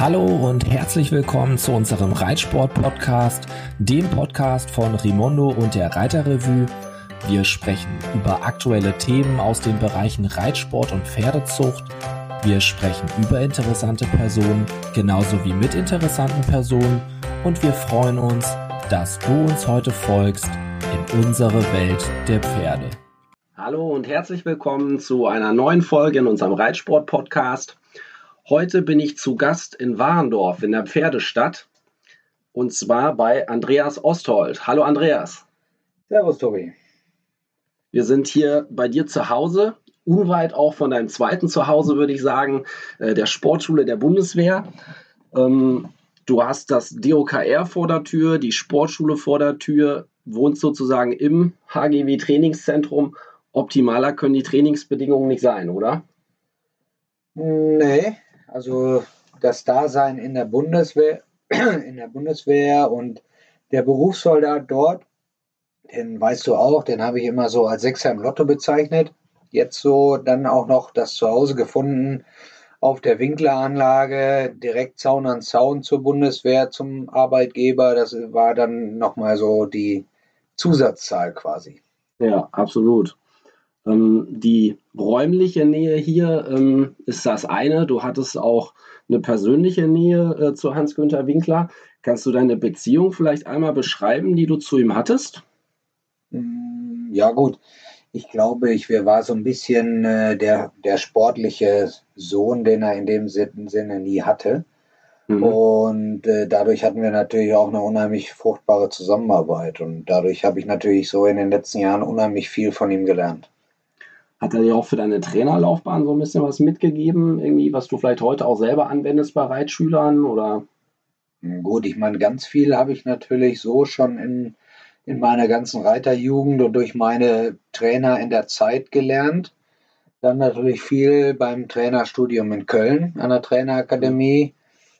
Hallo und herzlich willkommen zu unserem Reitsport-Podcast, dem Podcast von Rimondo und der Reiterrevue. Wir sprechen über aktuelle Themen aus den Bereichen Reitsport und Pferdezucht. Wir sprechen über interessante Personen, genauso wie mit interessanten Personen. Und wir freuen uns, dass du uns heute folgst in unsere Welt der Pferde. Hallo und herzlich willkommen zu einer neuen Folge in unserem Reitsport-Podcast. Heute bin ich zu Gast in Warendorf in der Pferdestadt und zwar bei Andreas Osthold. Hallo Andreas. Servus Tobi. Wir sind hier bei dir zu Hause, unweit auch von deinem zweiten Zuhause, würde ich sagen, äh, der Sportschule der Bundeswehr. Ähm, du hast das DOKR vor der Tür, die Sportschule vor der Tür, wohnst sozusagen im HGW Trainingszentrum. Optimaler können die Trainingsbedingungen nicht sein, oder? Nee, also das Dasein in der Bundeswehr, in der Bundeswehr und der Berufssoldat dort, den weißt du auch, den habe ich immer so als Sechser im Lotto bezeichnet. Jetzt so dann auch noch das Zuhause gefunden auf der Winkleranlage, direkt Zaun an Zaun zur Bundeswehr, zum Arbeitgeber. Das war dann nochmal so die Zusatzzahl quasi. Ja, absolut. Ähm, die räumliche Nähe hier ähm, ist das eine. Du hattest auch eine persönliche Nähe äh, zu Hans-Günther Winkler. Kannst du deine Beziehung vielleicht einmal beschreiben, die du zu ihm hattest? Mm, ja, gut. Ich glaube, ich war so ein bisschen äh, der, der sportliche Sohn, den er in dem Sinne nie hatte. Mhm. Und äh, dadurch hatten wir natürlich auch eine unheimlich fruchtbare Zusammenarbeit. Und dadurch habe ich natürlich so in den letzten Jahren unheimlich viel von ihm gelernt. Hat er dir auch für deine Trainerlaufbahn so ein bisschen was mitgegeben, irgendwie, was du vielleicht heute auch selber anwendest bei Reitschülern oder? Gut, ich meine, ganz viel habe ich natürlich so schon in, in meiner ganzen Reiterjugend und durch meine Trainer in der Zeit gelernt. Dann natürlich viel beim Trainerstudium in Köln an der Trainerakademie.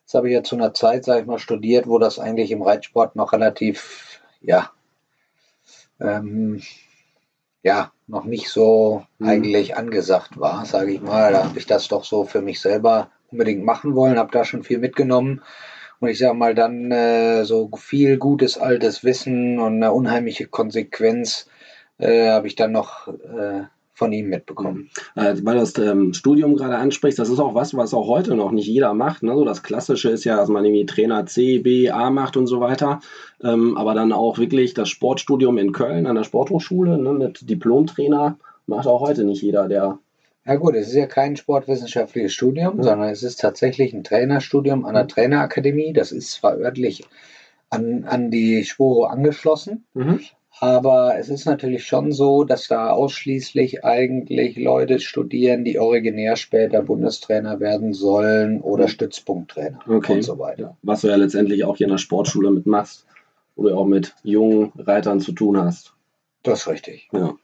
Das habe ich ja zu einer Zeit, sage ich mal, studiert, wo das eigentlich im Reitsport noch relativ, ja, ähm, ja, noch nicht so mhm. eigentlich angesagt war, sage ich mal. Da habe ich das doch so für mich selber unbedingt machen wollen, habe da schon viel mitgenommen. Und ich sage mal, dann äh, so viel gutes altes Wissen und eine unheimliche Konsequenz äh, habe ich dann noch äh, von ihm mitbekommen. Mhm. Äh, weil du das ähm, Studium gerade ansprichst, das ist auch was, was auch heute noch nicht jeder macht. Ne? So das Klassische ist ja, dass man irgendwie Trainer C, B, A macht und so weiter. Ähm, aber dann auch wirklich das Sportstudium in Köln an der Sporthochschule ne, mit Diplomtrainer macht auch heute nicht jeder, der ja gut, es ist ja kein sportwissenschaftliches Studium, ja. sondern es ist tatsächlich ein Trainerstudium an der Trainerakademie. Das ist zwar örtlich an, an die Sporo angeschlossen, mhm. Aber es ist natürlich schon so, dass da ausschließlich eigentlich Leute studieren, die originär später Bundestrainer werden sollen oder Stützpunkttrainer okay. und so weiter. Was du ja letztendlich auch hier in der Sportschule mitmachst, wo du auch mit jungen Reitern zu tun hast. Das ist richtig. Ja,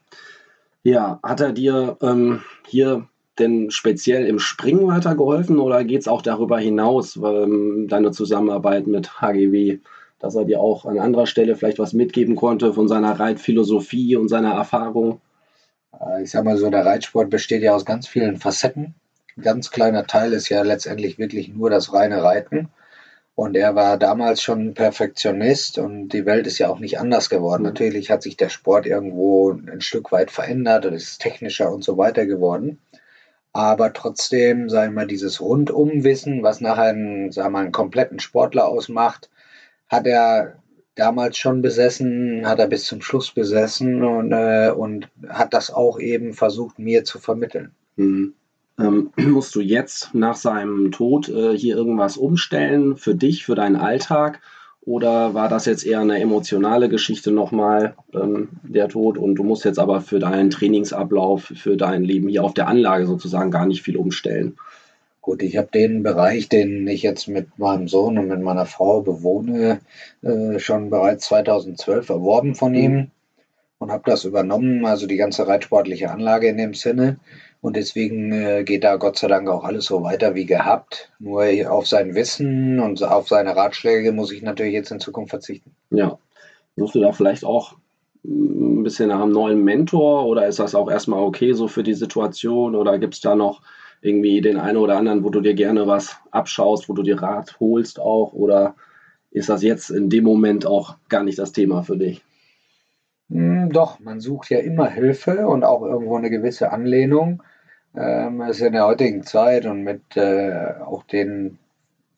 ja hat er dir ähm, hier denn speziell im Springen weitergeholfen oder geht es auch darüber hinaus, ähm, deine Zusammenarbeit mit HGW? Dass er dir auch an anderer Stelle vielleicht was mitgeben konnte von seiner Reitphilosophie und seiner Erfahrung? Äh, ich sag mal so, der Reitsport besteht ja aus ganz vielen Facetten. Ein ganz kleiner Teil ist ja letztendlich wirklich nur das reine Reiten. Und er war damals schon Perfektionist und die Welt ist ja auch nicht anders geworden. Mhm. Natürlich hat sich der Sport irgendwo ein Stück weit verändert und ist technischer und so weiter geworden. Aber trotzdem, sagen wir mal, dieses Rundumwissen, was nachher einen, sagen wir mal, einen kompletten Sportler ausmacht, hat er damals schon besessen, hat er bis zum Schluss besessen und, äh, und hat das auch eben versucht, mir zu vermitteln. Mhm. Ähm, musst du jetzt nach seinem Tod äh, hier irgendwas umstellen für dich, für deinen Alltag? Oder war das jetzt eher eine emotionale Geschichte nochmal, ähm, der Tod? Und du musst jetzt aber für deinen Trainingsablauf, für dein Leben hier auf der Anlage sozusagen gar nicht viel umstellen? Gut, ich habe den Bereich, den ich jetzt mit meinem Sohn und mit meiner Frau bewohne, äh, schon bereits 2012 erworben von ihm mhm. und habe das übernommen, also die ganze reitsportliche Anlage in dem Sinne. Und deswegen äh, geht da Gott sei Dank auch alles so weiter wie gehabt. Nur auf sein Wissen und auf seine Ratschläge muss ich natürlich jetzt in Zukunft verzichten. Ja. Suchst du da vielleicht auch ein bisschen nach einem neuen Mentor oder ist das auch erstmal okay so für die Situation oder gibt es da noch irgendwie den einen oder anderen, wo du dir gerne was abschaust, wo du dir Rat holst auch? Oder ist das jetzt in dem Moment auch gar nicht das Thema für dich? Hm, doch, man sucht ja immer Hilfe und auch irgendwo eine gewisse Anlehnung. Ähm, es ist in der heutigen Zeit und mit äh, auch den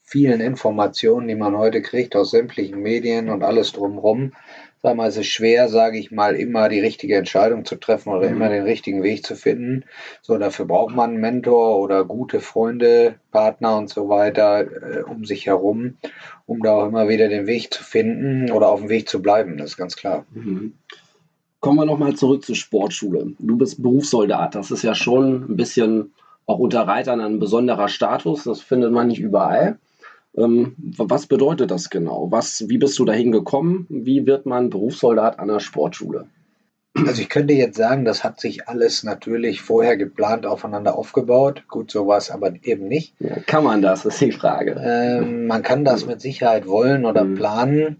vielen Informationen, die man heute kriegt aus sämtlichen Medien und alles drumherum, sag mal, es ist schwer, sage ich mal, immer die richtige Entscheidung zu treffen oder mhm. immer den richtigen Weg zu finden. So, dafür braucht man einen Mentor oder gute Freunde, Partner und so weiter äh, um sich herum, um da auch immer wieder den Weg zu finden oder auf dem Weg zu bleiben. Das ist ganz klar. Mhm. Kommen wir nochmal zurück zur Sportschule. Du bist Berufssoldat. Das ist ja schon ein bisschen auch unter Reitern ein besonderer Status. Das findet man nicht überall. Ähm, was bedeutet das genau? Was, wie bist du dahin gekommen? Wie wird man Berufssoldat an der Sportschule? Also ich könnte jetzt sagen, das hat sich alles natürlich vorher geplant aufeinander aufgebaut. Gut, sowas aber eben nicht. Ja, kann man das, ist die Frage. Ähm, man kann das mit Sicherheit wollen oder mhm. planen.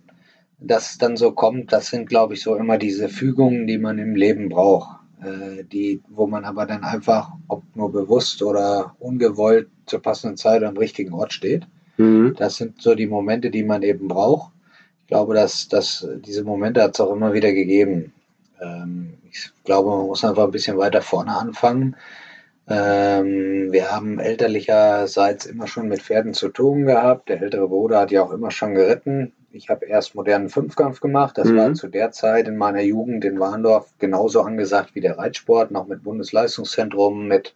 Dass es dann so kommt, das sind, glaube ich, so immer diese Fügungen, die man im Leben braucht. Äh, die, wo man aber dann einfach, ob nur bewusst oder ungewollt, zur passenden Zeit am richtigen Ort steht. Mhm. Das sind so die Momente, die man eben braucht. Ich glaube, dass, dass diese Momente hat es auch immer wieder gegeben. Ähm, ich glaube, man muss einfach ein bisschen weiter vorne anfangen. Ähm, wir haben elterlicherseits immer schon mit Pferden zu tun gehabt. Der ältere Bruder hat ja auch immer schon geritten. Ich habe erst modernen Fünfkampf gemacht. Das mhm. war zu der Zeit in meiner Jugend in Warndorf genauso angesagt wie der Reitsport, noch mit Bundesleistungszentrum, mit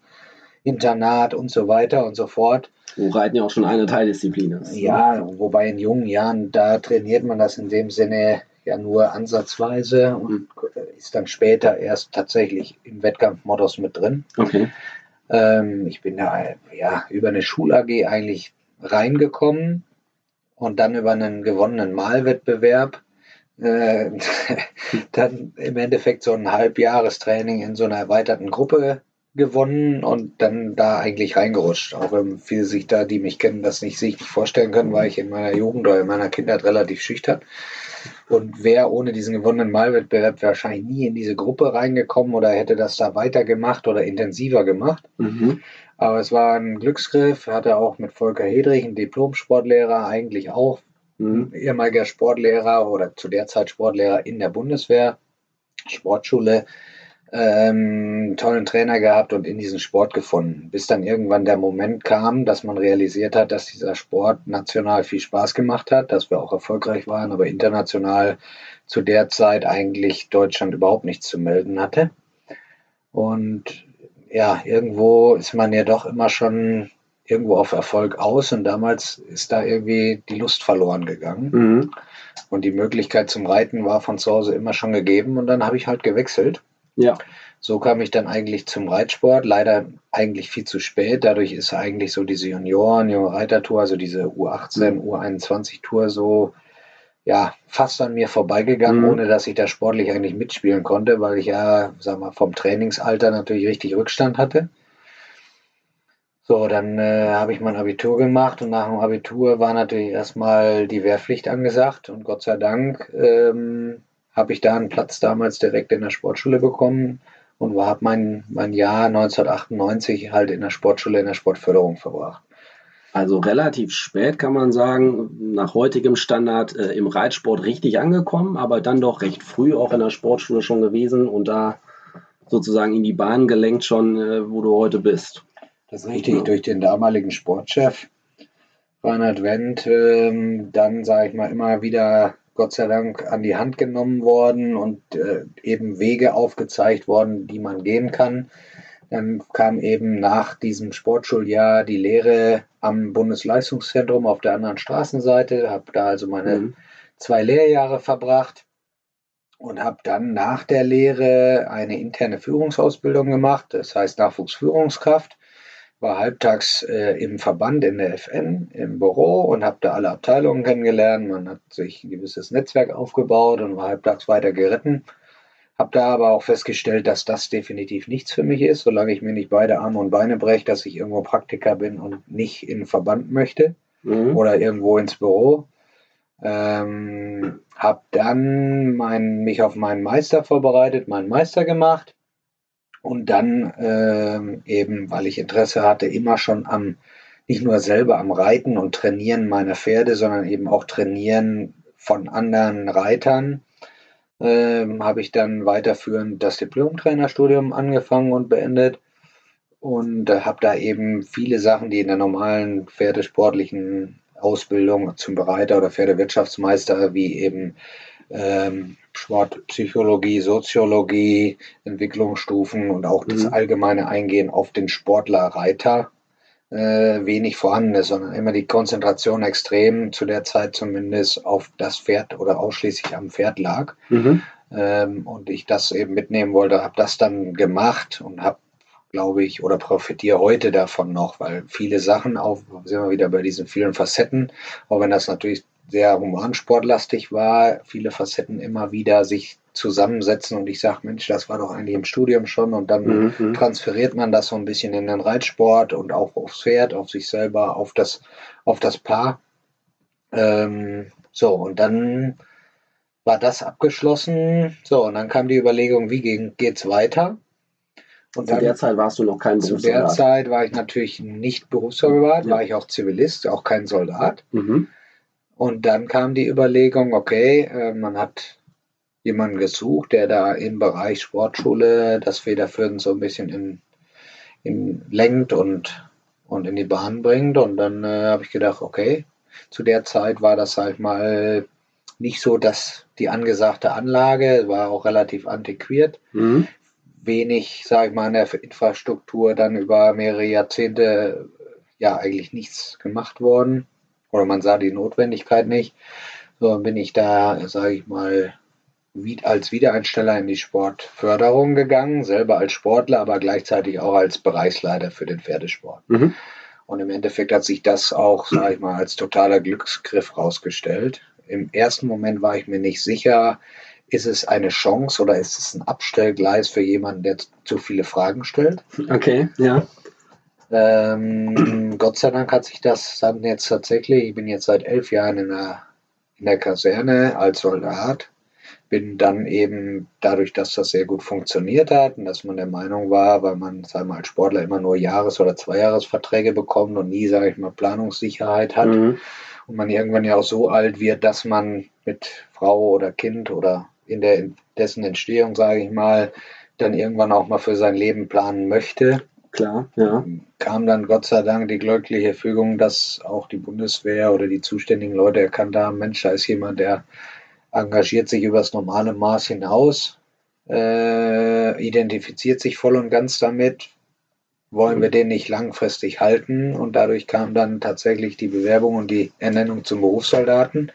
Internat und so weiter und so fort. Wo Reiten ja auch schon eine Teildisziplin ist. Ja, wobei in jungen Jahren, da trainiert man das in dem Sinne ja nur ansatzweise und ist dann später erst tatsächlich im Wettkampfmodus mit drin. Okay. Ähm, ich bin da ja über eine Schul-AG eigentlich reingekommen und dann über einen gewonnenen Malwettbewerb äh, dann im Endeffekt so ein Halbjahrestraining in so einer erweiterten Gruppe gewonnen und dann da eigentlich reingerutscht. Auch wenn viele sich da, die mich kennen, das nicht sich nicht vorstellen können, war ich in meiner Jugend oder in meiner Kindheit relativ schüchtern und wäre ohne diesen gewonnenen Malwettbewerb wahrscheinlich nie in diese Gruppe reingekommen oder hätte das da weitergemacht oder intensiver gemacht. Mhm. Aber es war ein Glücksgriff, hatte auch mit Volker Hedrich, ein Diplom-Sportlehrer, eigentlich auch mhm. ehemaliger Sportlehrer oder zu der Zeit Sportlehrer in der Bundeswehr, Sportschule, ähm, tollen Trainer gehabt und in diesen Sport gefunden. Bis dann irgendwann der Moment kam, dass man realisiert hat, dass dieser Sport national viel Spaß gemacht hat, dass wir auch erfolgreich waren, aber international zu der Zeit eigentlich Deutschland überhaupt nichts zu melden hatte. Und ja, irgendwo ist man ja doch immer schon irgendwo auf Erfolg aus und damals ist da irgendwie die Lust verloren gegangen. Mhm. Und die Möglichkeit zum Reiten war von zu Hause immer schon gegeben und dann habe ich halt gewechselt ja. So kam ich dann eigentlich zum Reitsport, leider eigentlich viel zu spät. Dadurch ist eigentlich so diese Junioren, junge Reitertour, also diese U18, mhm. U21-Tour so ja, fast an mir vorbeigegangen, mhm. ohne dass ich da sportlich eigentlich mitspielen konnte, weil ich ja, sag mal, vom Trainingsalter natürlich richtig Rückstand hatte. So, dann äh, habe ich mein Abitur gemacht und nach dem Abitur war natürlich erstmal die Wehrpflicht angesagt und Gott sei Dank ähm, habe ich da einen Platz damals direkt in der Sportschule bekommen und habe mein, mein Jahr 1998 halt in der Sportschule, in der Sportförderung verbracht. Also relativ spät kann man sagen, nach heutigem Standard äh, im Reitsport richtig angekommen, aber dann doch recht früh auch in der Sportschule schon gewesen und da sozusagen in die Bahn gelenkt schon, äh, wo du heute bist. Das ist richtig, ja. durch den damaligen Sportchef Reinhard Wendt, ähm, dann sage ich mal immer wieder Gott sei Dank an die Hand genommen worden und äh, eben Wege aufgezeigt worden, die man gehen kann. Dann kam eben nach diesem Sportschuljahr die Lehre am Bundesleistungszentrum auf der anderen Straßenseite, habe da also meine mhm. zwei Lehrjahre verbracht und habe dann nach der Lehre eine interne Führungsausbildung gemacht, das heißt Nachwuchsführungskraft war halbtags äh, im Verband in der FN im Büro und habe da alle Abteilungen kennengelernt. Man hat sich ein gewisses Netzwerk aufgebaut und war halbtags weiter geritten. Habe da aber auch festgestellt, dass das definitiv nichts für mich ist, solange ich mir nicht beide Arme und Beine breche, dass ich irgendwo Praktiker bin und nicht in den Verband möchte mhm. oder irgendwo ins Büro. Ähm, habe dann mein, mich auf meinen Meister vorbereitet, meinen Meister gemacht Und dann ähm, eben, weil ich Interesse hatte, immer schon am, nicht nur selber am Reiten und Trainieren meiner Pferde, sondern eben auch Trainieren von anderen Reitern, ähm, habe ich dann weiterführend das Diplom-Trainerstudium angefangen und beendet. Und äh, habe da eben viele Sachen, die in der normalen pferdesportlichen Ausbildung zum Bereiter oder Pferdewirtschaftsmeister, wie eben ähm, Sportpsychologie, Soziologie, Entwicklungsstufen und auch das mhm. allgemeine Eingehen auf den Sportler Reiter äh, wenig vorhanden ist, sondern immer die Konzentration extrem, zu der Zeit zumindest, auf das Pferd oder ausschließlich am Pferd lag. Mhm. Ähm, und ich das eben mitnehmen wollte, habe das dann gemacht und habe glaube ich, oder profitiere heute davon noch, weil viele Sachen, auch sind wir wieder bei diesen vielen Facetten, auch wenn das natürlich sehr humansportlastig war, viele Facetten immer wieder sich zusammensetzen und ich sage, Mensch, das war doch eigentlich im Studium schon und dann mhm, mhm. transferiert man das so ein bisschen in den Reitsport und auch aufs Pferd, auf sich selber, auf das, auf das Paar. Ähm, so, und dann war das abgeschlossen. So, und dann kam die Überlegung, wie geht es weiter? Und zu der Zeit warst du noch kein Berufssoldat? Zu der Zeit war ich natürlich nicht Berufssoldat, ja. war ich auch Zivilist, auch kein Soldat. Mhm. Und dann kam die Überlegung, okay, äh, man hat jemanden gesucht, der da im Bereich Sportschule das Federführen so ein bisschen in, in lenkt und, und in die Bahn bringt. Und dann äh, habe ich gedacht, okay, zu der Zeit war das halt mal nicht so, dass die angesagte Anlage war auch relativ antiquiert. Mhm wenig, sage ich mal, an der Infrastruktur dann über mehrere Jahrzehnte ja eigentlich nichts gemacht worden oder man sah die Notwendigkeit nicht. So bin ich da, sage ich mal, als Wiedereinsteller in die Sportförderung gegangen, selber als Sportler, aber gleichzeitig auch als Bereichsleiter für den Pferdesport. Mhm. Und im Endeffekt hat sich das auch, sage ich mal, als totaler Glücksgriff rausgestellt. Im ersten Moment war ich mir nicht sicher, ist es eine Chance oder ist es ein Abstellgleis für jemanden, der zu viele Fragen stellt? Okay, ja. Ähm, Gott sei Dank hat sich das dann jetzt tatsächlich, ich bin jetzt seit elf Jahren in der, in der Kaserne als Soldat, bin dann eben dadurch, dass das sehr gut funktioniert hat und dass man der Meinung war, weil man, sagen wir, als Sportler immer nur Jahres- oder Zweijahresverträge bekommt und nie, sage ich mal, Planungssicherheit hat mhm. und man irgendwann ja auch so alt wird, dass man mit Frau oder Kind oder in der, dessen Entstehung, sage ich mal, dann irgendwann auch mal für sein Leben planen möchte. Klar, ja. Kam dann Gott sei Dank die glückliche Fügung, dass auch die Bundeswehr oder die zuständigen Leute erkannt haben, Mensch, da ist jemand, der engagiert sich über das normale Maß hinaus, äh, identifiziert sich voll und ganz damit, wollen wir den nicht langfristig halten und dadurch kam dann tatsächlich die Bewerbung und die Ernennung zum Berufssoldaten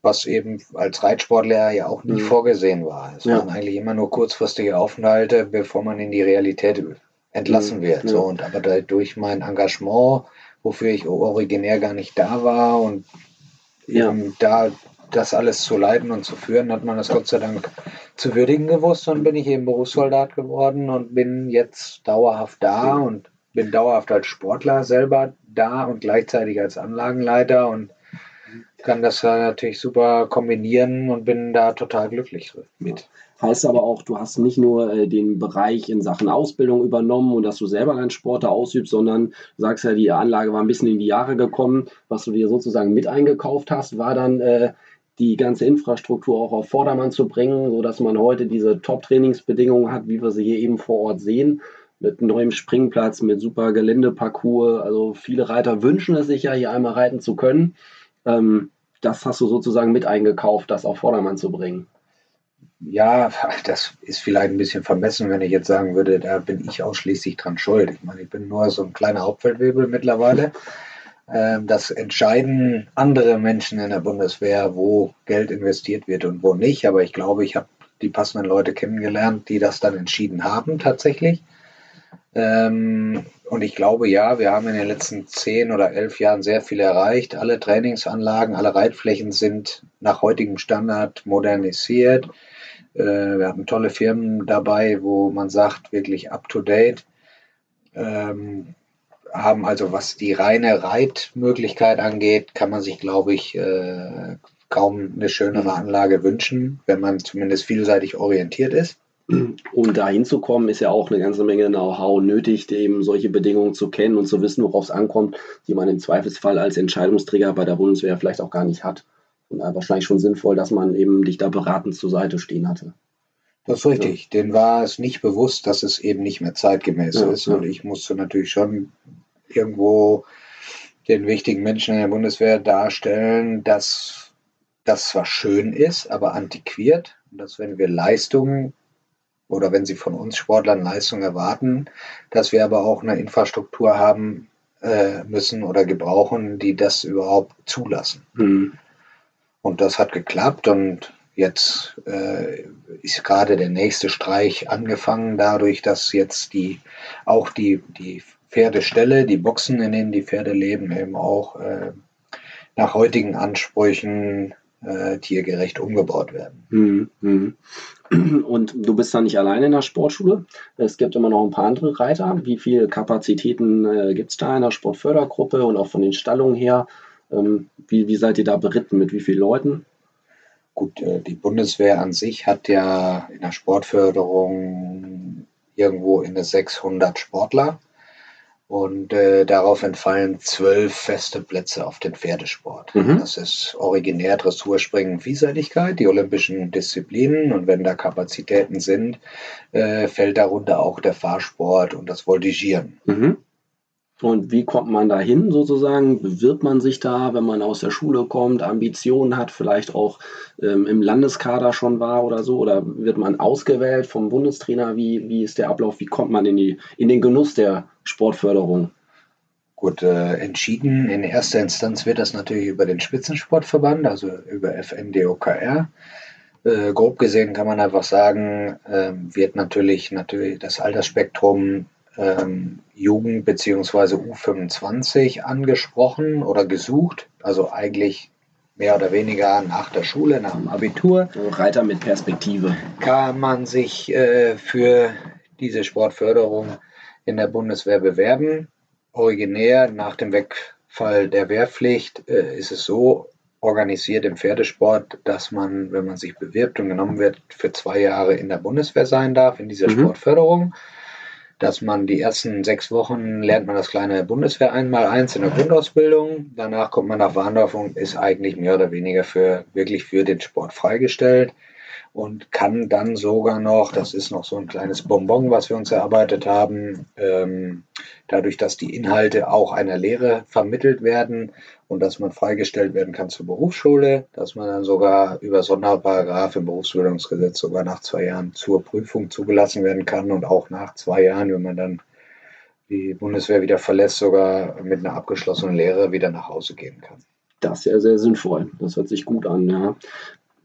was eben als Reitsportler ja auch nie mhm. vorgesehen war. Es ja. waren eigentlich immer nur kurzfristige Aufenthalte, bevor man in die Realität entlassen mhm. wird. Ja. So, und aber durch mein Engagement, wofür ich originär gar nicht da war und ja. da das alles zu leiten und zu führen, hat man das Gott sei Dank zu würdigen gewusst und bin ich eben Berufssoldat geworden und bin jetzt dauerhaft da und bin dauerhaft als Sportler selber da und gleichzeitig als Anlagenleiter und kann das natürlich super kombinieren und bin da total glücklich mit. Heißt aber auch, du hast nicht nur äh, den Bereich in Sachen Ausbildung übernommen und dass du selber deinen Sport da ausübst, sondern du sagst ja, die Anlage war ein bisschen in die Jahre gekommen. Was du dir sozusagen mit eingekauft hast, war dann äh, die ganze Infrastruktur auch auf Vordermann zu bringen, sodass man heute diese Top-Trainingsbedingungen hat, wie wir sie hier eben vor Ort sehen mit neuem Springplatz, mit super Geländeparcours. Also viele Reiter wünschen es sich ja, hier einmal reiten zu können. Ähm, das hast du sozusagen mit eingekauft, das auf Vordermann zu bringen. Ja, das ist vielleicht ein bisschen vermessen, wenn ich jetzt sagen würde, da bin ich ausschließlich dran schuld. Ich meine, ich bin nur so ein kleiner Hauptfeldwebel mittlerweile. Ähm, das entscheiden andere Menschen in der Bundeswehr, wo Geld investiert wird und wo nicht. Aber ich glaube, ich habe die passenden Leute kennengelernt, die das dann entschieden haben tatsächlich. Ähm, und ich glaube, ja, wir haben in den letzten zehn oder elf Jahren sehr viel erreicht. Alle Trainingsanlagen, alle Reitflächen sind nach heutigem Standard modernisiert. Äh, wir haben tolle Firmen dabei, wo man sagt, wirklich up-to-date. Ähm, haben also, was die reine Reitmöglichkeit angeht, kann man sich, glaube ich, äh, kaum eine schönere Anlage wünschen, wenn man zumindest vielseitig orientiert ist. Um da hinzukommen, ist ja auch eine ganze Menge Know-how nötig, eben solche Bedingungen zu kennen und zu wissen, worauf es ankommt, die man im Zweifelsfall als Entscheidungsträger bei der Bundeswehr vielleicht auch gar nicht hat. Und wahrscheinlich schon sinnvoll, dass man eben dich da beratend zur Seite stehen hatte. Das ist richtig. Ja. Denen war es nicht bewusst, dass es eben nicht mehr zeitgemäß ja, ist. Und ich musste natürlich schon irgendwo den wichtigen Menschen in der Bundeswehr darstellen, dass das zwar schön ist, aber antiquiert. Und dass wenn wir Leistungen oder wenn sie von uns Sportlern Leistung erwarten, dass wir aber auch eine Infrastruktur haben äh, müssen oder gebrauchen, die das überhaupt zulassen. Mhm. Und das hat geklappt und jetzt äh, ist gerade der nächste Streich angefangen, dadurch, dass jetzt die auch die, die Pferdeställe, die Boxen, in denen die Pferde leben, eben auch äh, nach heutigen Ansprüchen äh, tiergerecht umgebaut werden. Mhm. mhm. Und du bist da nicht alleine in der Sportschule. Es gibt immer noch ein paar andere Reiter. Wie viele Kapazitäten äh, gibt es da in der Sportfördergruppe und auch von den Stallungen her? Ähm, wie, wie seid ihr da beritten? Mit wie vielen Leuten? Gut, äh, die Bundeswehr an sich hat ja in der Sportförderung irgendwo in der 600 Sportler. Und äh, darauf entfallen zwölf feste Plätze auf den Pferdesport. Mhm. Das ist originär Dressurspringen, Vielseitigkeit, die olympischen Disziplinen. Und wenn da Kapazitäten sind, äh, fällt darunter auch der Fahrsport und das Voltigieren. Mhm. Und wie kommt man da hin sozusagen? Bewirbt man sich da, wenn man aus der Schule kommt, Ambitionen hat, vielleicht auch ähm, im Landeskader schon war oder so? Oder wird man ausgewählt vom Bundestrainer? Wie, wie ist der Ablauf? Wie kommt man in, die, in den Genuss der Sportförderung? Gut, äh, entschieden in erster Instanz wird das natürlich über den Spitzensportverband, also über FNDOKR. Äh, grob gesehen kann man einfach sagen, äh, wird natürlich, natürlich das Altersspektrum ähm, Jugend- bzw. U25 angesprochen oder gesucht. Also eigentlich mehr oder weniger nach der Schule, nach dem Abitur. Reiter mit Perspektive. Kann man sich äh, für diese Sportförderung in der Bundeswehr bewerben. Originär nach dem Wegfall der Wehrpflicht äh, ist es so organisiert im Pferdesport, dass man, wenn man sich bewirbt und genommen wird, für zwei Jahre in der Bundeswehr sein darf, in dieser mhm. Sportförderung dass man die ersten sechs Wochen lernt man das kleine Bundeswehr einmal eins in der Grundausbildung. Danach kommt man nach Warndorf und ist eigentlich mehr oder weniger für wirklich für den Sport freigestellt und kann dann sogar noch, das ist noch so ein kleines Bonbon, was wir uns erarbeitet haben, ähm, dadurch, dass die Inhalte auch einer Lehre vermittelt werden und dass man freigestellt werden kann zur Berufsschule, dass man dann sogar über Sonderparagraph im Berufsbildungsgesetz sogar nach zwei Jahren zur Prüfung zugelassen werden kann und auch nach zwei Jahren, wenn man dann die Bundeswehr wieder verlässt, sogar mit einer abgeschlossenen Lehre wieder nach Hause gehen kann. Das ist ja sehr sinnvoll. Das hört sich gut an. Ja.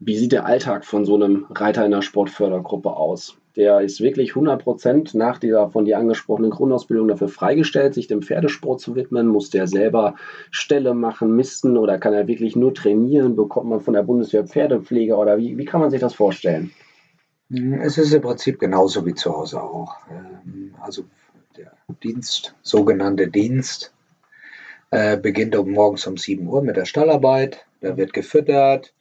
Wie sieht der Alltag von so einem Reiter in der Sportfördergruppe aus? Der ist wirklich 100% nach dieser von dir angesprochenen Grundausbildung dafür freigestellt, sich dem Pferdesport zu widmen. Muss der selber Ställe machen, misten oder kann er wirklich nur trainieren? Bekommt man von der Bundeswehr Pferdepflege oder wie, wie kann man sich das vorstellen? Es ist im Prinzip genauso wie zu Hause auch. Ähm, also der Dienst, sogenannte Dienst, äh, beginnt um morgens um 7 Uhr mit der Stallarbeit. Da wird gefüttert,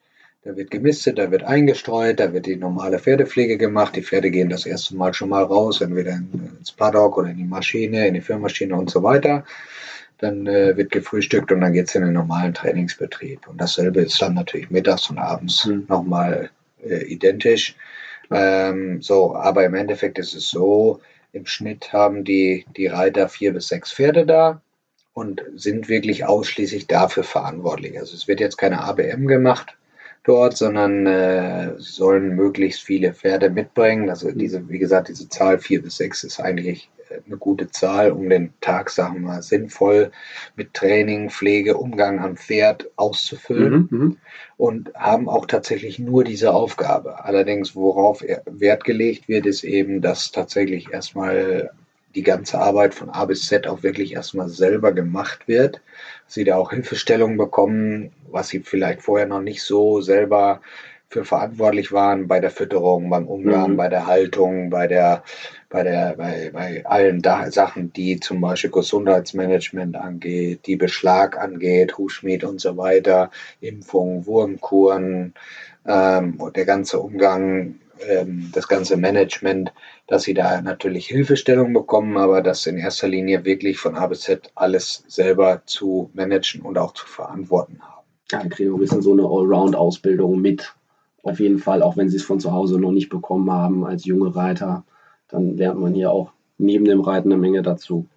da wird gemistet, da wird eingestreut, da wird die normale Pferdepflege gemacht. Die Pferde gehen das erste Mal schon mal raus, entweder ins Paddock oder in die Maschine, in die Firmaschine und so weiter. Dann äh, wird gefrühstückt und dann geht es in den normalen Trainingsbetrieb. Und dasselbe ist dann natürlich mittags und abends mhm. nochmal äh, identisch. Ähm, so, aber im Endeffekt ist es so, im Schnitt haben die, die Reiter vier bis sechs Pferde da und sind wirklich ausschließlich dafür verantwortlich. Also es wird jetzt keine ABM gemacht, dort, sondern äh, sollen möglichst viele Pferde mitbringen. Also diese, wie gesagt, diese Zahl vier bis sechs ist eigentlich äh, eine gute Zahl, um den Tag, sagen wir mal, sinnvoll mit Training, Pflege, Umgang am Pferd auszufüllen mhm, mhm, und haben auch tatsächlich nur diese Aufgabe. Allerdings, worauf Wert gelegt wird, ist eben, dass tatsächlich erstmal die ganze Arbeit von A bis Z auch wirklich erstmal selber gemacht wird. Sie da auch Hilfestellung bekommen, was sie vielleicht vorher noch nicht so selber für verantwortlich waren bei der Fütterung, beim Umgang, mhm. bei der Haltung, bei der, bei der, bei, bei allen da Sachen, die zum Beispiel Gesundheitsmanagement angeht, die Beschlag angeht, Hufschmied und so weiter, Impfung, Wurmkuren, ähm, der ganze Umgang ähm, das ganze Management, dass sie da natürlich Hilfestellung bekommen, aber das in erster Linie wirklich von A bis Z alles selber zu managen und auch zu verantworten haben. Ja, die kriegen ein bisschen so eine Allround-Ausbildung mit. Auf jeden Fall, auch wenn sie es von zu Hause noch nicht bekommen haben als junge Reiter, dann lernt man hier auch neben dem Reiten eine Menge dazu.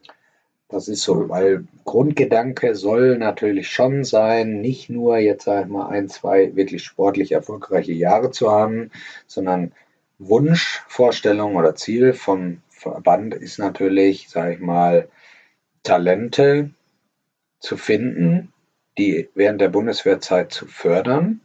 Das ist so, weil Grundgedanke soll natürlich schon sein, nicht nur jetzt sag ich mal ein, zwei wirklich sportlich erfolgreiche Jahre zu haben, sondern Wunsch, Vorstellung oder Ziel vom Verband ist natürlich, sage ich mal, Talente zu finden, die während der Bundeswehrzeit zu fördern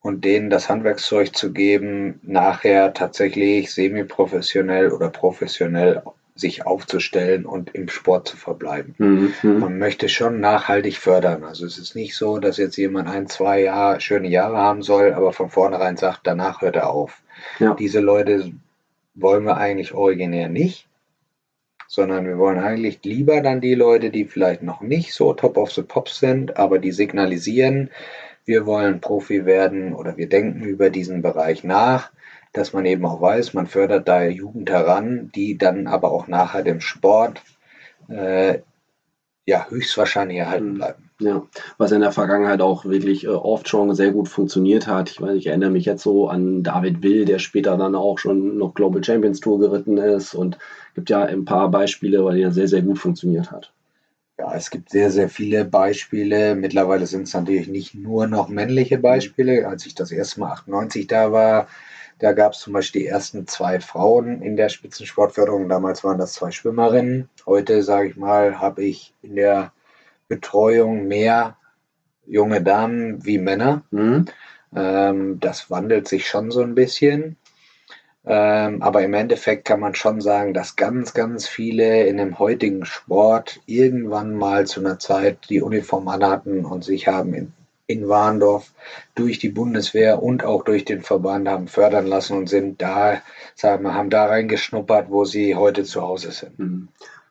und denen das Handwerkszeug zu geben, nachher tatsächlich semi-professionell oder professionell sich aufzustellen und im Sport zu verbleiben. Mhm. Man möchte schon nachhaltig fördern. Also es ist nicht so, dass jetzt jemand ein, zwei Jahre, schöne Jahre haben soll, aber von vornherein sagt, danach hört er auf. Ja. Diese Leute wollen wir eigentlich originär nicht, sondern wir wollen eigentlich lieber dann die Leute, die vielleicht noch nicht so top of the pops sind, aber die signalisieren, wir wollen Profi werden oder wir denken über diesen Bereich nach dass man eben auch weiß, man fördert da Jugend heran, die dann aber auch nachher dem Sport äh, ja höchstwahrscheinlich erhalten mhm. bleiben. Ja, was in der Vergangenheit auch wirklich äh, oft schon sehr gut funktioniert hat. Ich, meine, ich erinnere mich jetzt so an David Will, der später dann auch schon noch Global Champions Tour geritten ist und gibt ja ein paar Beispiele, weil er sehr, sehr gut funktioniert hat. Ja, es gibt sehr, sehr viele Beispiele. Mittlerweile sind es natürlich nicht nur noch männliche Beispiele. Als ich das erste Mal 98 da war, da gab es zum Beispiel die ersten zwei Frauen in der Spitzensportförderung. Damals waren das zwei Schwimmerinnen. Heute, sage ich mal, habe ich in der Betreuung mehr junge Damen wie Männer. Mhm. Ähm, das wandelt sich schon so ein bisschen. Ähm, aber im Endeffekt kann man schon sagen, dass ganz, ganz viele in dem heutigen Sport irgendwann mal zu einer Zeit die Uniform anhatten und sich haben in in Warndorf durch die Bundeswehr und auch durch den Verband haben fördern lassen und sind da, sagen wir, haben da reingeschnuppert, wo sie heute zu Hause sind. Mhm.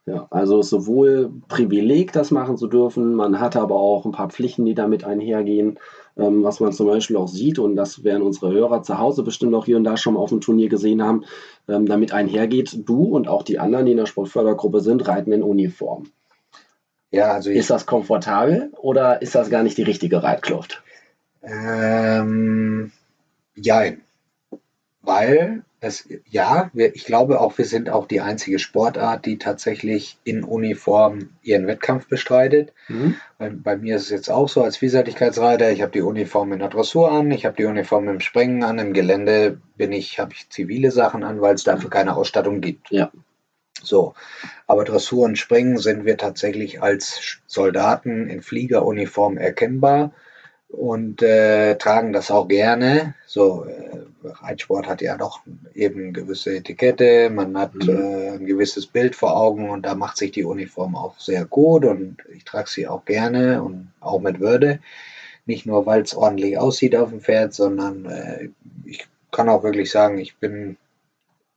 Ja, also sowohl Privileg, das machen zu dürfen, man hat aber auch ein paar Pflichten, die damit einhergehen, ähm, was man zum Beispiel auch sieht, und das werden unsere Hörer zu Hause bestimmt auch hier und da schon mal auf dem Turnier gesehen haben, ähm, damit einhergeht, du und auch die anderen, die in der Sportfördergruppe sind, reiten in Uniform. Ja, also ist das komfortabel oder ist das gar nicht die richtige Reitkluft? Ähm, jein. Weil es, ja, wir, ich glaube auch, wir sind auch die einzige Sportart, die tatsächlich in Uniform ihren Wettkampf bestreitet. Mhm. Bei, bei, mir ist es jetzt auch so als Vielseitigkeitsreiter, ich habe die Uniform in der Dressur an, ich habe die Uniform im Springen an, im Gelände bin ich, habe ich zivile Sachen an, weil es dafür keine Ausstattung gibt. Ja. So, aber Dressur und Springen sind wir tatsächlich als Soldaten in Fliegeruniform erkennbar und äh, tragen das auch gerne. So, äh, Reitsport hat ja doch eben gewisse Etikette, man hat mhm. äh, ein gewisses Bild vor Augen und da macht sich die Uniform auch sehr gut und ich trage sie auch gerne und auch mit Würde. Nicht nur, weil es ordentlich aussieht auf dem Pferd, sondern äh, ich kann auch wirklich sagen, ich bin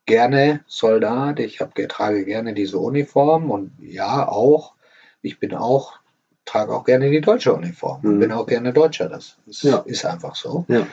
gerne Soldat, ich hab, trage gerne diese Uniform und ja, auch, ich bin auch, trage auch gerne die deutsche Uniform. Mhm. Bin auch gerne Deutscher, das ist, ja. ist einfach so. Ja.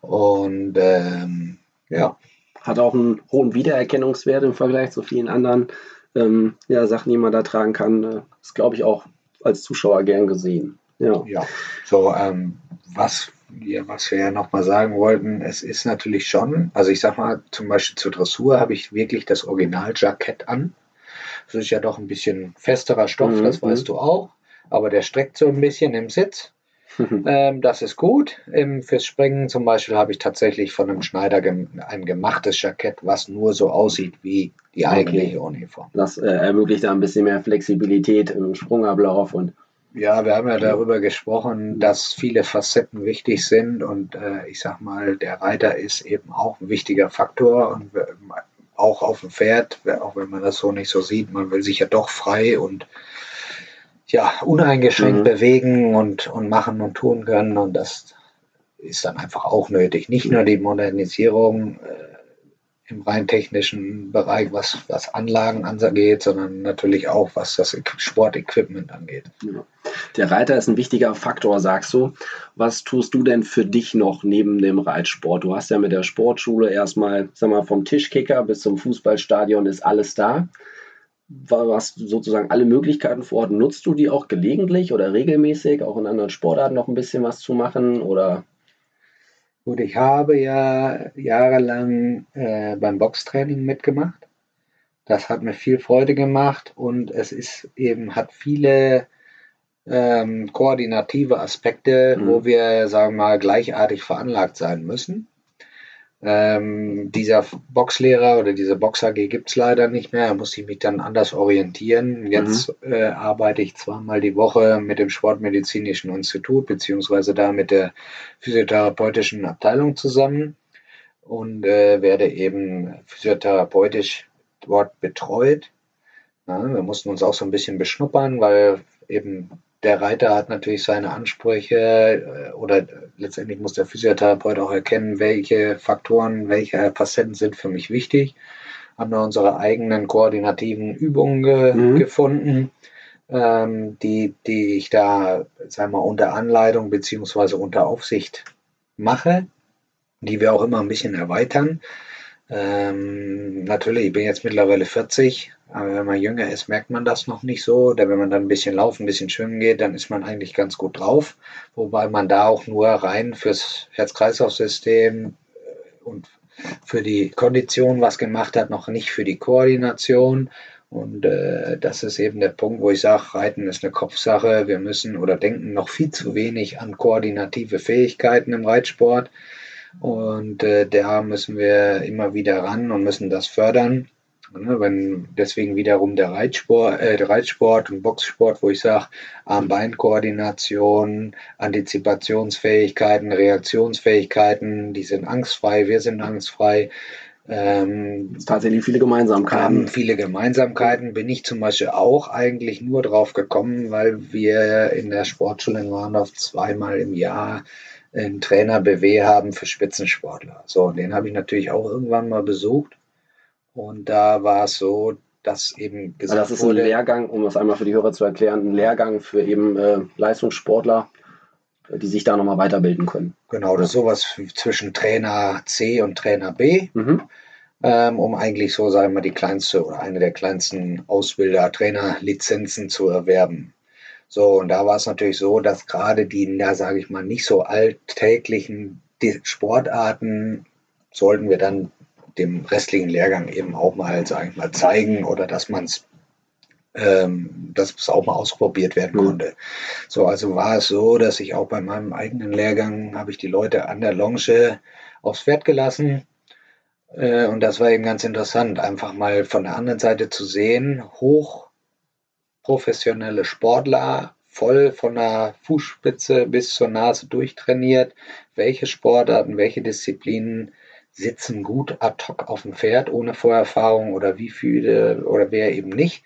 Und ähm, ja. Hat auch einen hohen Wiedererkennungswert im Vergleich zu vielen anderen ähm, ja, Sachen, die man da tragen kann. Das ist, glaube ich, auch als Zuschauer gern gesehen. Ja, ja. so ähm, was ja, was wir ja nochmal sagen wollten, es ist natürlich schon, also ich sag mal, zum Beispiel zur Dressur habe ich wirklich das Originaljackett an. Das ist ja doch ein bisschen festerer Stoff, mhm. das weißt du auch. Aber der streckt so ein bisschen im Sitz. ähm, das ist gut. Ähm, fürs Springen zum Beispiel habe ich tatsächlich von einem Schneider gem ein gemachtes Jackett, was nur so aussieht wie die eigentliche okay. Uniform. Das äh, ermöglicht da ein bisschen mehr Flexibilität im Sprungablauf und ja, wir haben ja darüber gesprochen, dass viele Facetten wichtig sind und äh, ich sag mal, der Reiter ist eben auch ein wichtiger Faktor und auch auf dem Pferd, auch wenn man das so nicht so sieht, man will sich ja doch frei und ja, uneingeschränkt mhm. bewegen und, und machen und tun können und das ist dann einfach auch nötig. Nicht nur die Modernisierung äh, im rein technischen Bereich, was, was Anlagen angeht, sondern natürlich auch, was das Sportequipment angeht. Der Reiter ist ein wichtiger Faktor, sagst du. Was tust du denn für dich noch neben dem Reitsport? Du hast ja mit der Sportschule erstmal, sag mal, vom Tischkicker bis zum Fußballstadion ist alles da. Was sozusagen alle Möglichkeiten vor Ort. Nutzt du die auch gelegentlich oder regelmäßig, auch in anderen Sportarten noch ein bisschen was zu machen? Oder Gut, ich habe ja jahrelang äh, beim Boxtraining mitgemacht. Das hat mir viel Freude gemacht und es ist eben, hat viele ähm, koordinative Aspekte, mhm. wo wir, sagen wir mal, gleichartig veranlagt sein müssen. Ähm, dieser Boxlehrer oder diese Box AG gibt es leider nicht mehr. Da muss ich mich dann anders orientieren. Jetzt mhm. äh, arbeite ich zweimal die Woche mit dem Sportmedizinischen Institut beziehungsweise da mit der physiotherapeutischen Abteilung zusammen und äh, werde eben physiotherapeutisch dort betreut. Ja, wir mussten uns auch so ein bisschen beschnuppern, weil eben der Reiter hat natürlich seine Ansprüche äh, oder letztendlich muss der Physiotherapeut auch erkennen, welche Faktoren, welche Facetten sind für mich wichtig. Haben wir unsere eigenen koordinativen Übungen ge mhm. gefunden, ähm, die, die ich da, sagen wir, unter Anleitung beziehungsweise unter Aufsicht mache, die wir auch immer ein bisschen erweitern. Ähm, natürlich, ich bin jetzt mittlerweile 40, aber wenn man jünger ist, merkt man das noch nicht so. Oder wenn man dann ein bisschen laufen, ein bisschen schwimmen geht, dann ist man eigentlich ganz gut drauf. Wobei man da auch nur rein fürs Herz-Kreislauf-System äh, und für die Kondition was gemacht hat, noch nicht für die Koordination. Und äh, das ist eben der Punkt, wo ich sage, Reiten ist eine Kopfsache. Wir müssen oder denken noch viel zu wenig an koordinative Fähigkeiten im Reitsport. Und äh, da müssen wir immer wieder ran und müssen das fördern. Ne, wenn deswegen wiederum der Reitsport, äh, der Reitsport und Boxsport, wo ich sage, Arm-Bein-Koordination, Antizipationsfähigkeiten, Reaktionsfähigkeiten, die sind angstfrei, wir sind angstfrei. Ähm, tatsächlich viele Gemeinsamkeiten. Haben viele Gemeinsamkeiten. Bin ich zum Beispiel auch eigentlich nur drauf gekommen, weil wir in der Sportschule in Warndorf zweimal im Jahr einen Trainer BW haben für Spitzensportler. So, den habe ich natürlich auch irgendwann mal besucht. Und da war es so, dass eben gesagt also Das ist ein wurde, Lehrgang, um das einmal für die Hörer zu erklären, ein Lehrgang für eben äh, Leistungssportler, die sich da nochmal weiterbilden können. Genau, das ist sowas zwischen Trainer C und Trainer B. Mhm. Ähm, um eigentlich so, sagen wir mal, die kleinste oder eine der kleinsten Ausbilder-Trainer-Lizenzen zu erwerben. So, und da war es natürlich so, dass gerade die, da sage ich mal, nicht so alltäglichen Sportarten sollten wir dann dem restlichen Lehrgang eben auch mal, sage ich mal, zeigen oder dass man es ähm, dass es auch mal ausprobiert werden mhm. konnte. So, also war es so, dass ich auch bei meinem eigenen Lehrgang habe ich die Leute an der Longe aufs Pferd gelassen. Äh, und das war eben ganz interessant, einfach mal von der anderen Seite zu sehen, hoch professionelle Sportler, voll von der Fußspitze bis zur Nase durchtrainiert, welche Sportarten, welche Disziplinen sitzen gut ad hoc auf dem Pferd ohne Vorerfahrung oder wie viele oder wer eben nicht.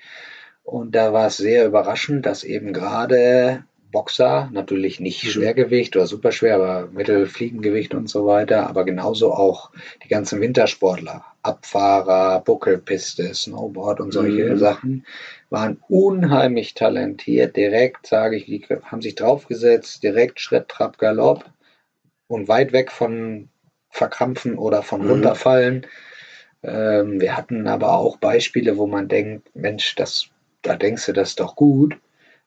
Und da war es sehr überraschend, dass eben gerade Boxer, natürlich nicht mhm. Schwergewicht oder superschwer, aber Mittelfliegengewicht und so weiter, aber genauso auch die ganzen Wintersportler, Abfahrer, Buckelpiste, Snowboard und solche mhm. Sachen, waren unheimlich talentiert, direkt, sage ich, die haben sich draufgesetzt, direkt Schritt, Trab, Galopp und weit weg von Verkrampfen oder von mhm. runterfallen. Ähm, wir hatten aber auch Beispiele, wo man denkt, Mensch, das, da denkst du das doch gut.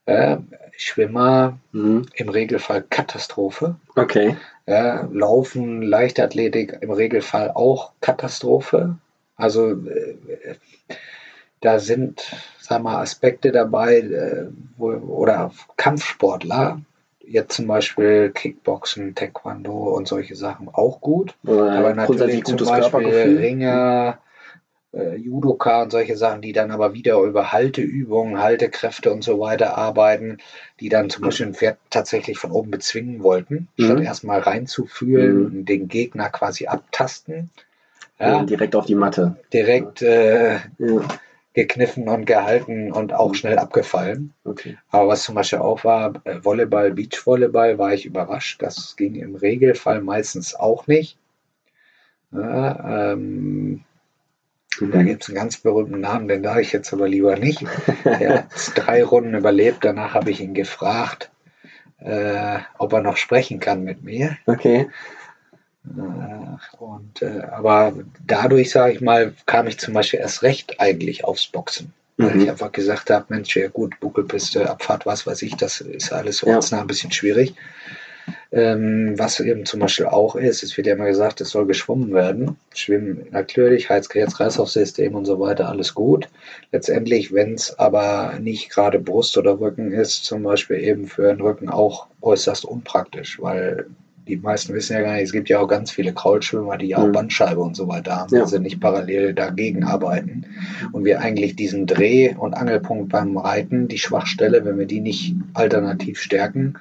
Äh, Schwimmer mhm. im Regelfall Katastrophe. Okay. Ja, Laufen, Leichtathletik im Regelfall auch Katastrophe. Also äh, da sind, sag mal, Aspekte dabei, äh, wo, oder Kampfsportler, jetzt zum Beispiel Kickboxen, Taekwondo und solche Sachen auch gut. Oder aber natürlich zum Beispiel Ringer, äh, Judoka und solche Sachen, die dann aber wieder über Halteübungen, Haltekräfte und so weiter arbeiten, die dann zum Beispiel ein Pferd tatsächlich von oben bezwingen wollten, mhm. statt erstmal reinzufühlen, mhm. den Gegner quasi abtasten. Ja, direkt auf die Matte. Direkt äh, ja. gekniffen und gehalten und auch mhm. schnell abgefallen. Okay. Aber was zum Beispiel auch war, äh, Volleyball, Beachvolleyball, war ich überrascht. Das ging im Regelfall meistens auch nicht. Ja, ähm. Da gibt es einen ganz berühmten Namen, den sage ich jetzt aber lieber nicht. Er hat drei Runden überlebt. Danach habe ich ihn gefragt, äh, ob er noch sprechen kann mit mir. Okay. Äh, und, äh, aber dadurch, sage ich mal, kam ich zum Beispiel erst recht eigentlich aufs Boxen. Weil Mhm. ich einfach gesagt habe, Mensch, ja gut, Buckelpiste, Abfahrt, was weiß ich, das ist alles Ja. ortsnah ein bisschen schwierig. Ähm, was eben zum Beispiel auch ist, es wird ja immer gesagt, es soll geschwommen werden. Schwimmen natürlich, Herz-Kreislauf-System und so weiter, alles gut. Letztendlich, wenn es aber nicht gerade Brust oder Rücken ist, zum Beispiel eben für den Rücken auch äußerst unpraktisch, weil die meisten wissen ja gar nicht, es gibt ja auch ganz viele Kraulschwimmer, die ja auch Mhm. Bandscheibe und so weiter haben, Ja. also nicht parallel dagegen arbeiten. Und wir eigentlich diesen Dreh- und Angelpunkt beim Reiten, die Schwachstelle, wenn wir die nicht alternativ stärken,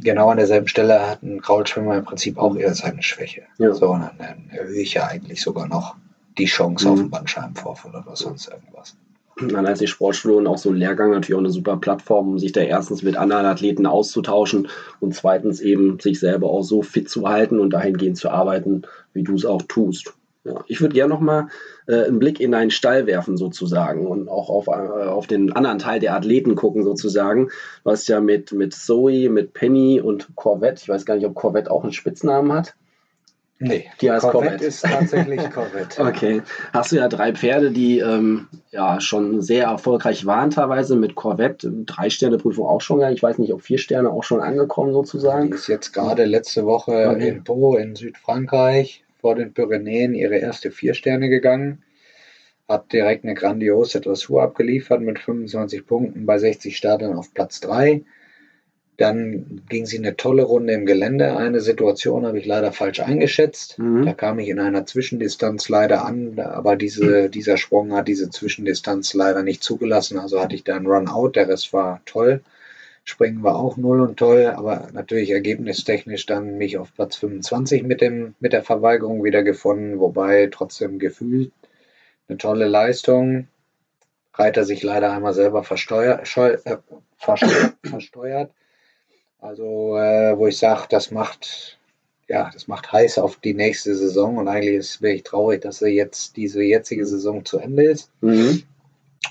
genau an derselben Stelle hat ein Kraulschwimmer im Prinzip auch eher seine Schwäche. Ja. So, und dann, erhöhe ich ja eigentlich sogar noch die Chance Mhm. auf einen Bandscheibenvorfall oder sonst irgendwas. Dann ist die Sportschule und auch so ein Lehrgang natürlich auch eine super Plattform, um sich da erstens mit anderen Athleten auszutauschen und zweitens eben sich selber auch so fit zu halten und dahingehend zu arbeiten, wie du es auch tust. Ja, ich würde gerne nochmal äh, einen Blick in deinen Stall werfen sozusagen und auch auf, äh, auf den anderen Teil der Athleten gucken sozusagen. Du hast ja mit, mit Zoe, mit Penny und Corvette, ich weiß gar nicht, ob Corvette auch einen Spitznamen hat. Nee, Die heißt Corvette, Corvette. ist tatsächlich Corvette. Okay. Hast du ja drei Pferde, die ähm, ja schon sehr erfolgreich waren teilweise mit Corvette. Drei Sterne Prüfung auch schon. Ich weiß nicht, ob vier Sterne auch schon angekommen Die sozusagen. ist jetzt gerade letzte Woche Okay. in Po in Südfrankreich vor den Pyrenäen ihre erste vier Sterne gegangen. Hat direkt eine grandiose Dressur abgeliefert mit 25 Punkten bei 60 Startern auf Platz 3. Dann ging sie eine tolle Runde im Gelände. Eine Situation habe ich leider falsch eingeschätzt. Mhm. Da kam ich in einer Zwischendistanz leider an, aber diese, dieser Sprung hat diese Zwischendistanz leider nicht zugelassen. Also hatte ich da einen Run-Out, der Rest war toll. Springen war auch null und toll, aber natürlich ergebnistechnisch dann mich auf Platz 25 mit, dem, mit der Verweigerung wieder gefunden, wobei trotzdem gefühlt eine tolle Leistung. Reiter sich leider einmal selber versteuert, äh, versteuert. Also, äh, wo ich sage, das macht, ja, das macht heiß auf die nächste Saison und eigentlich ist, bin ich traurig, dass sie jetzt diese jetzige Saison zu Ende ist. Mhm.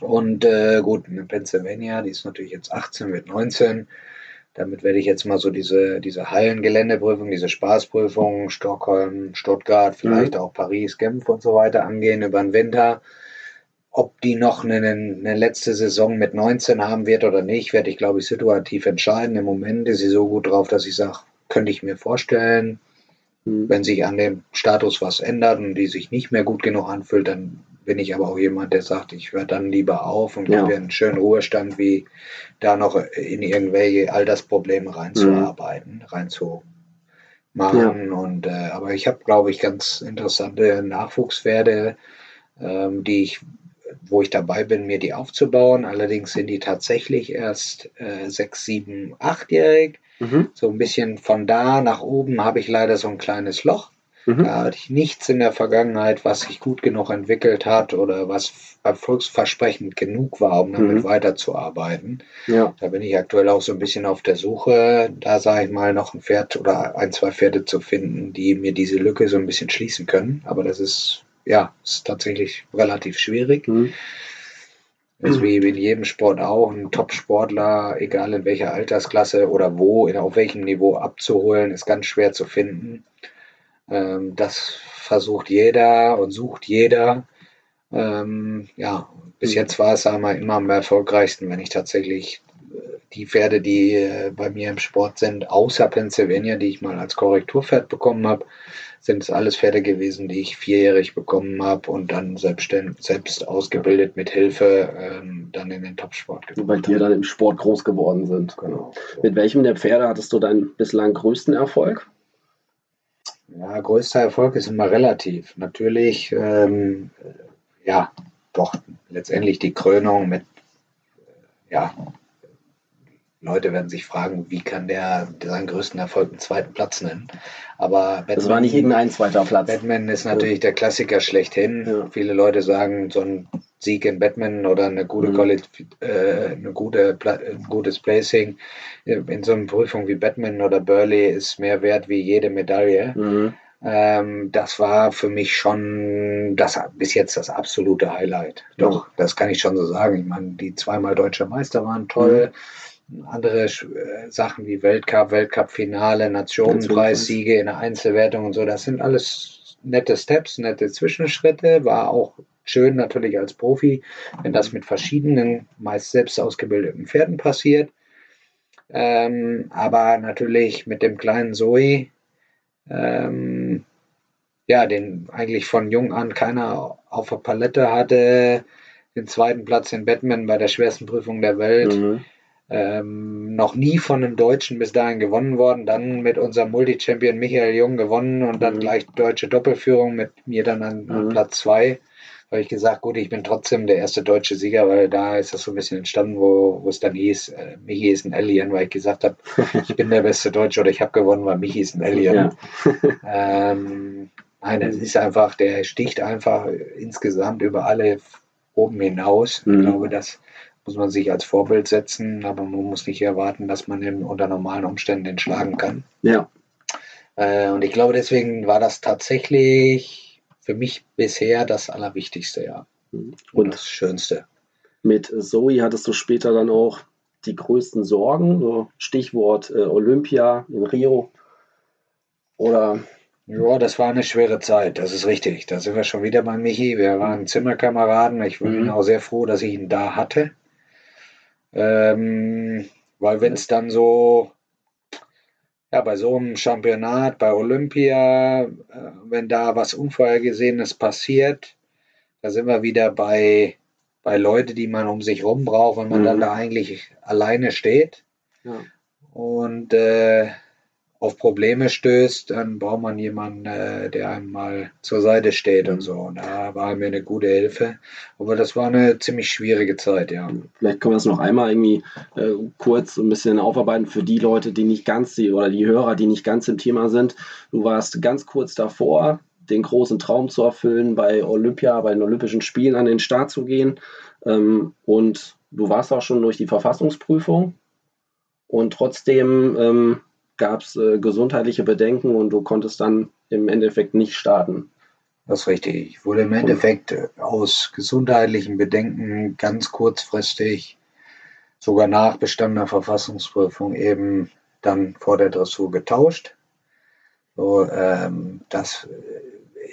Und äh, gut, in Pennsylvania, die ist natürlich jetzt 18, wird 19. Damit werde ich jetzt mal so diese, diese Hallengeländeprüfung, diese Spaßprüfung, Stockholm, Stuttgart, vielleicht auch Paris, Genf und so weiter angehen über den Winter. Ob die noch eine, eine letzte Saison mit 19 haben wird oder nicht, werde ich, glaube ich, situativ entscheiden. Im Moment ist sie so gut drauf, dass ich sage, könnte ich mir vorstellen, Mhm. wenn sich an dem Status was ändert und die sich nicht mehr gut genug anfühlt, dann bin ich aber auch jemand, der sagt, ich höre dann lieber auf und Ja. gebe einen schönen Ruhestand, wie da noch in irgendwelche Altersprobleme reinzuarbeiten, reinzumachen. Und äh, aber ich habe, glaube ich, ganz interessante Nachwuchspferde, ähm, die ich, wo ich dabei bin, mir die aufzubauen. Allerdings sind die tatsächlich erst äh, sechs, sieben, achtjährig. Mhm. So ein bisschen von da nach oben habe ich leider so ein kleines Loch. Mhm. Da hatte ich nichts in der Vergangenheit, was sich gut genug entwickelt hat oder was erfolgsversprechend genug war, um damit Mhm. weiterzuarbeiten. Ja. Da bin ich aktuell auch so ein bisschen auf der Suche, da sage ich mal, noch ein Pferd oder ein, zwei Pferde zu finden, die mir diese Lücke so ein bisschen schließen können. Aber das ist, ja, ist tatsächlich relativ schwierig. Mhm. Das ist wie in jedem Sport auch, ein Top-Sportler, egal in welcher Altersklasse oder wo, auf welchem Niveau abzuholen, ist ganz schwer zu finden. Ähm, das versucht jeder und sucht jeder. Ähm, ja, bis Mhm. jetzt war es einmal immer am erfolgreichsten, wenn ich tatsächlich äh, die Pferde, die äh, bei mir im Sport sind, außer Pennsylvania, die ich mal als Korrekturpferd bekommen habe, sind es alles Pferde gewesen, die ich vierjährig bekommen habe und dann selbst, selbst ausgebildet mit Hilfe ähm, dann in den Topsport Die gebracht dir habe. dann im Sport groß geworden sind. Genau. Mit welchem der Pferde hattest du deinen bislang größten Erfolg? Ja, größter Erfolg ist immer relativ. Natürlich, ähm, äh, ja, doch letztendlich die Krönung mit, äh, ja, Leute werden sich fragen, wie kann der seinen größten Erfolg einen zweiten Platz nennen. Aber Das war nicht irgendein zweiter Platz. Batman ist natürlich der Klassiker schlechthin. Ja. Viele Leute sagen, so ein Sieg in Batman oder eine gute Mhm. Quali- äh, eine gute, ein gutes Placing in so einer Prüfung wie Batman oder Burley ist mehr wert wie jede Medaille. Mhm. Ähm, das war für mich schon das bis jetzt das absolute Highlight. Doch, das kann ich schon so sagen. Ich meine, die zweimal deutsche Meister waren toll. Mhm. Andere äh, Sachen wie Weltcup, Weltcup-Finale, Nationenpreissiege in der Einzelwertung und so, das sind alles nette Steps, nette Zwischenschritte. War auch schön natürlich als Profi, wenn das mit verschiedenen, meist selbst ausgebildeten Pferden passiert. Ähm, aber natürlich mit dem kleinen Zoe, ähm, ja, den eigentlich von jung an keiner auf der Palette hatte, den zweiten Platz in Batman bei der schwersten Prüfung der Welt. Mhm. Ähm, noch nie von einem Deutschen bis dahin gewonnen worden, dann mit unserem Multi-Champion Michael Jung gewonnen und dann mhm. gleich deutsche Doppelführung mit mir dann an, an mhm. Platz zwei habe ich gesagt, gut, ich bin trotzdem der erste deutsche Sieger, weil da ist das so ein bisschen entstanden, wo, wo es dann hieß, äh, Michi ist ein Alien, weil ich gesagt habe, ich bin der beste Deutsche oder ich habe gewonnen, weil Michi ist ein Alien. Ja. ähm, nein, es ist einfach, der sticht einfach insgesamt über alle oben hinaus. Mhm. Ich glaube, das muss man sich als Vorbild setzen, aber man muss nicht erwarten, dass man ihn unter normalen Umständen den schlagen kann. Ja. Äh, und ich glaube, deswegen war das tatsächlich für mich bisher das Allerwichtigste, ja. Und, Und das Schönste. Mit Zoe hattest du später dann auch die größten Sorgen, so Stichwort äh, Olympia in Rio. Oder ja, das war eine schwere Zeit, das ist richtig. Da sind wir schon wieder bei Michi. Wir waren Zimmerkameraden. Ich bin mhm. auch sehr froh, dass ich ihn da hatte. Ähm, weil wenn es dann so ja, bei so einem Championat, bei Olympia, äh, wenn da was Unvorhergesehenes passiert, da sind wir wieder bei, bei Leuten, die man um sich rum braucht, wenn man mhm. dann da eigentlich alleine steht. Ja. Und äh, auf Probleme stößt, dann braucht man jemanden, äh, der einem mal zur Seite steht und so. Und da war mir eine gute Hilfe. Aber das war eine ziemlich schwierige Zeit, ja. Vielleicht können wir das noch einmal irgendwie äh, kurz ein bisschen aufarbeiten für die Leute, die nicht ganz, die, oder die Hörer, die nicht ganz im Thema sind. Du warst ganz kurz davor, den großen Traum zu erfüllen, bei Olympia, bei den Olympischen Spielen an den Start zu gehen. Ähm, und du warst auch schon durch die Verfassungsprüfung. Und trotzdem ähm, gab es äh, gesundheitliche Bedenken und du konntest dann im Endeffekt nicht starten. Das ist richtig. Ich wurde im Endeffekt äh, aus gesundheitlichen Bedenken ganz kurzfristig, sogar nach bestandener Verfassungsprüfung, eben dann vor der Dressur getauscht. So, ähm, das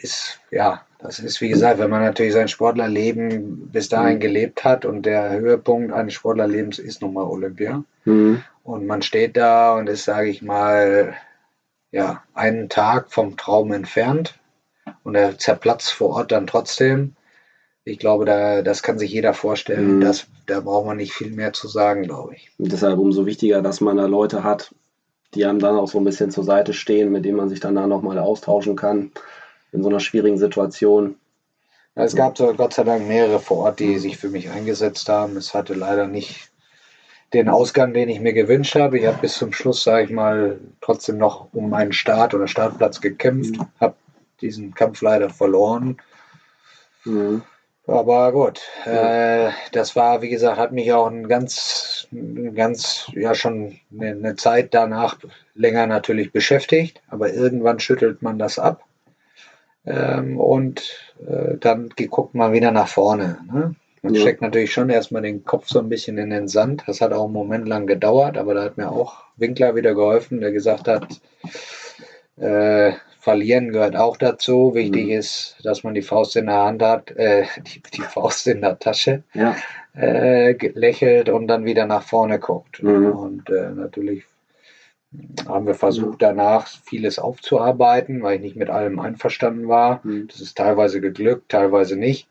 ist, ja, das ist wie gesagt, wenn man natürlich sein Sportlerleben bis dahin mhm. gelebt hat und der Höhepunkt eines Sportlerlebens ist nun mal Olympia. Mhm. Und man steht da und ist, sage ich mal, ja, einen Tag vom Traum entfernt und er zerplatzt vor Ort dann trotzdem. Ich glaube, da, das kann sich jeder vorstellen. Mhm. Das, da braucht man nicht viel mehr zu sagen, glaube ich. Und deshalb umso wichtiger, dass man da Leute hat, die einem dann auch so ein bisschen zur Seite stehen, mit denen man sich dann da nochmal austauschen kann in so einer schwierigen Situation. Es gab so Gott sei Dank mehrere vor Ort, die sich für mich eingesetzt haben. Es hatte leider nicht den Ausgang, den ich mir gewünscht habe. Ich habe bis zum Schluss, sage ich mal, trotzdem noch um meinen Start oder Startplatz gekämpft, mhm. habe diesen Kampf leider verloren. Mhm. Aber gut, äh, das war, wie gesagt, hat mich auch ein ganz, ganz, ja schon eine, eine Zeit danach länger natürlich beschäftigt. Aber irgendwann schüttelt man das ab. Ähm, und äh, dann guckt man wieder nach vorne. Ne? Man ja. steckt natürlich schon erstmal den Kopf so ein bisschen in den Sand. Das hat auch einen Moment lang gedauert, aber da hat mir auch Winkler wieder geholfen, der gesagt hat, äh, verlieren gehört auch dazu. Wichtig mhm. ist, dass man die Faust in der Hand hat, äh, die, die, Faust in der Tasche, ja. äh, lächelt und dann wieder nach vorne guckt. Mhm. Und äh, natürlich haben wir versucht, danach vieles aufzuarbeiten, weil ich nicht mit allem einverstanden war. Mhm. Das ist teilweise geglückt, teilweise nicht.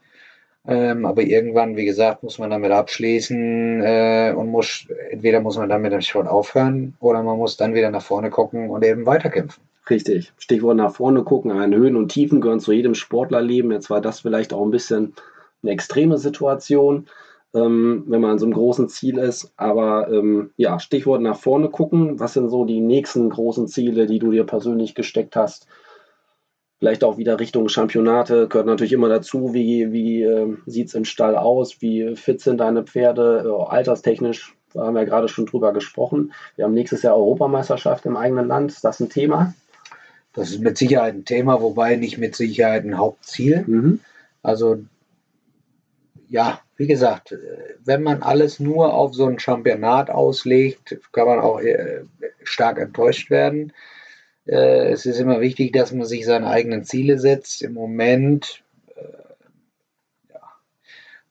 Ähm, aber irgendwann, wie gesagt, muss man damit abschließen äh, und muss, entweder muss man damit dann schon aufhören oder man muss dann wieder nach vorne gucken und eben weiterkämpfen. Richtig. Stichwort nach vorne gucken. An Höhen und Tiefen gehören zu jedem Sportlerleben. Jetzt war das vielleicht auch ein bisschen eine extreme Situation, ähm, wenn man an so einem großen Ziel ist. Aber ähm, ja, Stichwort nach vorne gucken. Was sind so die nächsten großen Ziele, die du dir persönlich gesteckt hast? Vielleicht auch wieder Richtung Championate, gehört natürlich immer dazu, wie, wie äh, sieht es im Stall aus, wie fit sind deine Pferde, äh, alterstechnisch, da haben wir gerade schon drüber gesprochen. Wir haben nächstes Jahr Europameisterschaft im eigenen Land, ist das ein Thema? das ist mit Sicherheit ein Thema, wobei nicht mit Sicherheit ein Hauptziel. Mhm. Also ja, wie gesagt, wenn man alles nur auf so ein Championat auslegt, kann man auch äh, stark enttäuscht werden. Äh, es ist immer wichtig, dass man sich seine eigenen Ziele setzt. Im Moment, äh, ja,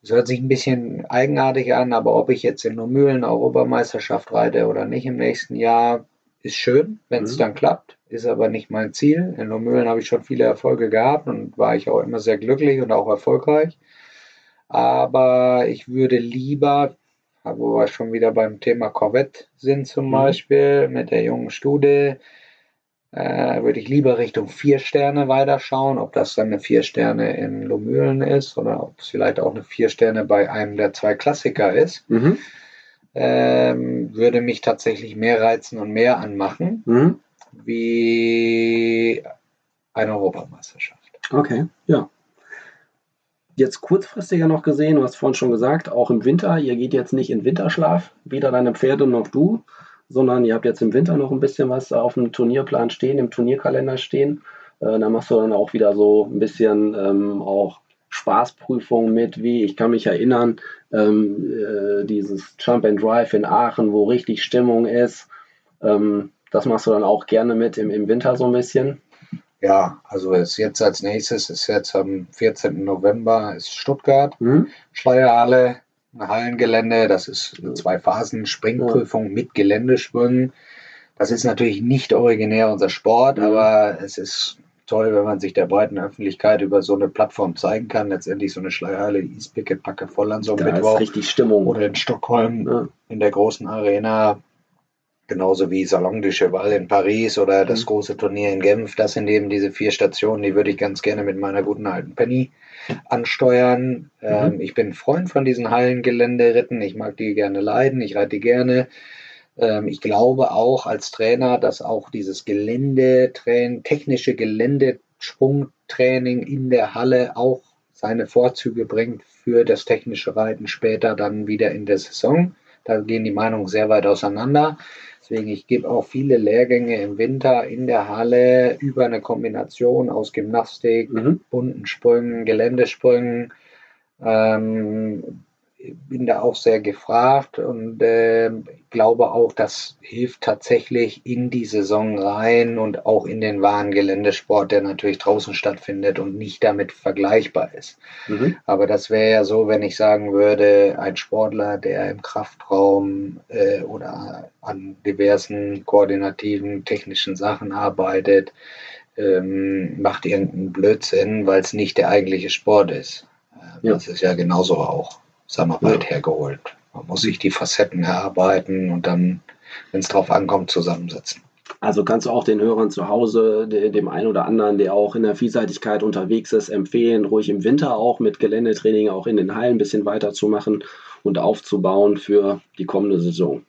es hört sich ein bisschen eigenartig an, aber ob ich jetzt in Nomühlen Europameisterschaft reite oder nicht im nächsten Jahr, ist schön, wenn es mhm. dann klappt, ist aber nicht mein Ziel. In Nomühlen habe ich schon viele Erfolge gehabt und war ich auch immer sehr glücklich und auch erfolgreich. Aber ich würde lieber, wo wir schon wieder beim Thema Corvette sind zum mhm. Beispiel, mit der jungen Studie, äh, würde ich lieber Richtung vier Sterne weiterschauen, ob das dann eine vier Sterne in Lomühlen ist oder ob es vielleicht auch eine vier Sterne bei einem der zwei Klassiker ist. Mhm. Ähm, würde mich tatsächlich mehr reizen und mehr anmachen, mhm. wie eine Europameisterschaft. Okay, ja. Jetzt kurzfristiger noch gesehen, du hast vorhin schon gesagt, auch im Winter, ihr geht jetzt nicht in Winterschlaf, weder deine Pferde noch du, sondern ihr habt jetzt im Winter noch ein bisschen was auf dem Turnierplan stehen, im Turnierkalender stehen. Äh, da machst du dann auch wieder so ein bisschen ähm, auch Spaßprüfungen mit, wie ich kann mich erinnern, ähm, äh, dieses Jump and Drive in Aachen, wo richtig Stimmung ist. Ähm, das machst du dann auch gerne mit im, im Winter so ein bisschen. Ja, also ist jetzt als nächstes, ist jetzt am 14. November, ist Stuttgart, mhm. Schleierhalle, ein Hallengelände, das ist eine Zwei-Phasen-Springprüfung mit Geländesprüngen. Das ist natürlich nicht originär unser Sport, aber es ist toll, wenn man sich der breiten Öffentlichkeit über so eine Plattform zeigen kann. Letztendlich so eine Schleierhalle, Eastpicket, Packe voll an so einem da Mittwoch. Ist richtig Stimmung. Oder in Stockholm ja. in der großen Arena. Genauso wie Salon du Cheval in Paris oder das mhm. große Turnier in Genf. Das sind eben diese vier Stationen, die würde ich ganz gerne mit meiner guten alten Penny ansteuern. Mhm. Ähm, ich bin Freund von diesen Hallengeländeritten. Ich mag die gerne leiden. Ich reite die gerne. Ähm, ich glaube auch als Trainer, dass auch dieses Geländetraining, technische Geländesprungtraining in der Halle auch seine Vorzüge bringt für das technische Reiten später dann wieder in der Saison. Da gehen die Meinungen sehr weit auseinander. Deswegen, ich gebe auch viele Lehrgänge im Winter in der Halle über eine Kombination aus Gymnastik, mhm. bunten Sprüngen, Geländesprüngen. Ähm, bin da auch sehr gefragt und äh, glaube auch, das hilft tatsächlich in die Saison rein und auch in den wahren Geländesport, der natürlich draußen stattfindet und nicht damit vergleichbar ist. Mhm. Aber das wäre ja so, wenn ich sagen würde, ein Sportler, der im Kraftraum äh, oder an diversen koordinativen technischen Sachen arbeitet, ähm, macht irgendeinen Blödsinn, weil es nicht der eigentliche Sport ist. Äh, ja. Das ist ja genauso auch sagen wir, weit hergeholt. Man muss sich die Facetten erarbeiten und dann, wenn es drauf ankommt, zusammensetzen. Also kannst du auch den Hörern zu Hause, dem einen oder anderen, der auch in der Vielseitigkeit unterwegs ist, empfehlen, ruhig im Winter auch mit Geländetraining auch in den Hallen ein bisschen weiterzumachen und aufzubauen für die kommende Saison.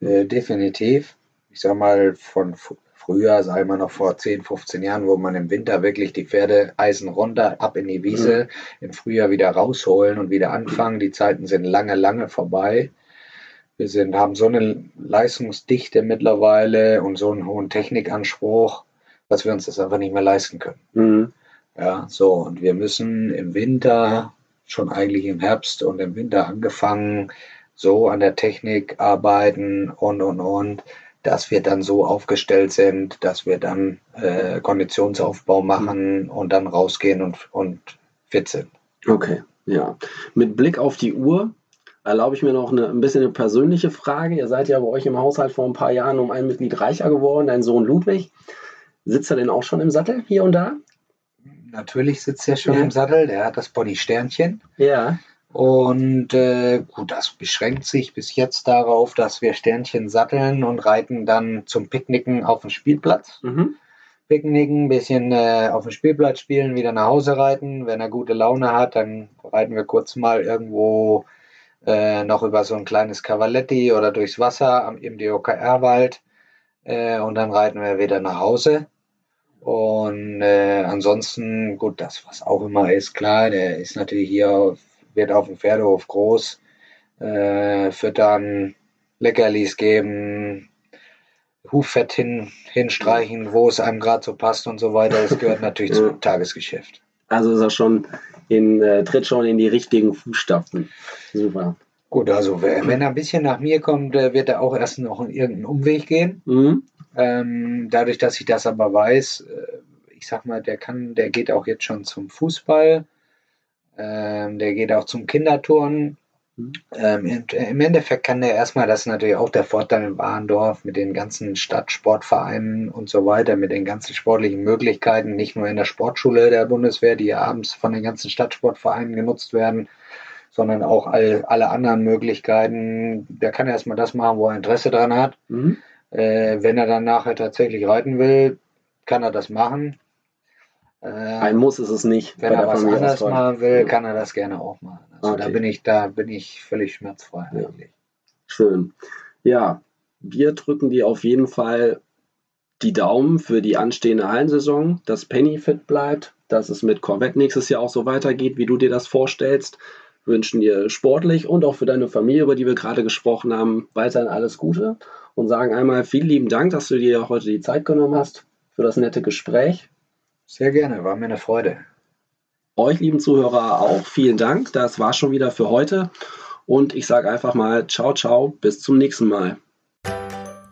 Äh, definitiv. Ich sag mal, von früher, sagen wir noch vor 10, 15 Jahren, wo man im Winter wirklich die Pferde Eisen runter, ab in die Wiese, mhm. im Frühjahr wieder rausholen und wieder anfangen. Die Zeiten sind lange, lange vorbei. Wir sind, haben so eine Leistungsdichte mittlerweile und so einen hohen Technikanspruch, dass wir uns das einfach nicht mehr leisten können. Mhm. Ja, so. Und wir müssen im Winter, schon eigentlich im Herbst und im Winter angefangen, so an der Technik arbeiten und, und, und dass wir dann so aufgestellt sind, dass wir dann äh, Konditionsaufbau machen mhm. und dann rausgehen und, und fit sind. Okay, ja. Mit Blick auf die Uhr erlaube ich mir noch eine, ein bisschen eine persönliche Frage. Ihr seid ja bei euch im Haushalt vor ein paar Jahren um ein Mitglied reicher geworden, dein Sohn Ludwig. Sitzt er denn auch schon im Sattel hier und da? Natürlich sitzt er schon ja. im Sattel. Der hat das Pony Sternchen. Ja. Und äh, gut, das beschränkt sich bis jetzt darauf, dass wir Sternchen satteln und reiten dann zum Picknicken auf den Spielplatz. Mhm. Picknicken, bisschen äh, auf dem Spielplatz spielen, wieder nach Hause reiten. Wenn er gute Laune hat, dann reiten wir kurz mal irgendwo äh, noch über so ein kleines Cavaletti oder durchs Wasser am, im DOKR-Wald. Äh, und dann reiten wir wieder nach Hause. Und äh, ansonsten, gut, das was auch immer ist, klar, der ist natürlich hier wird auf dem Pferdehof groß, äh, füttern, Leckerlis geben, Huffett hin, hinstreichen, wo es einem gerade so passt und so weiter. Das gehört natürlich zum Tagesgeschäft. Also ist er schon in, äh, tritt schon in die richtigen Fußstapfen. Super. Gut, also wenn er ein bisschen nach mir kommt, wird er auch erst noch in irgendeinen Umweg gehen. Mhm. Ähm, dadurch, dass ich das aber weiß, äh, ich sag mal, der kann, der geht auch jetzt schon zum Fußball, ähm, der geht auch zum Kinderturnen. Mhm. Ähm, im, Im Endeffekt kann der erstmal, das ist natürlich auch der Vorteil in Warendorf mit den ganzen Stadtsportvereinen und so weiter, mit den ganzen sportlichen Möglichkeiten, nicht nur in der Sportschule der Bundeswehr, die abends von den ganzen Stadtsportvereinen genutzt werden, sondern auch all, alle anderen Möglichkeiten. Der kann erstmal das machen, wo er Interesse dran hat. Mhm. Äh, wenn er dann nachher tatsächlich reiten will, kann er das machen. Äh, Ein Muss ist es nicht. wenn er was Familie anderes machen will, Ja. kann er das gerne auch machen. Also da Okay. bin ich, da bin ich völlig schmerzfrei Ja. eigentlich. Schön. Ja, wir drücken dir auf jeden Fall die Daumen für die anstehende Hallensaison, dass Penny fit bleibt, dass es mit Corvette nächstes Jahr auch so weitergeht, wie du dir das vorstellst. Wünschen dir sportlich und auch für deine Familie, über die wir gerade gesprochen haben, weiterhin alles Gute und sagen einmal vielen lieben Dank, dass du dir heute die Zeit genommen hast für das nette Gespräch. Sehr gerne, war mir eine Freude. Euch, lieben Zuhörer, auch vielen Dank. Das war schon wieder für heute. Und ich sage einfach mal, ciao, ciao, bis zum nächsten Mal.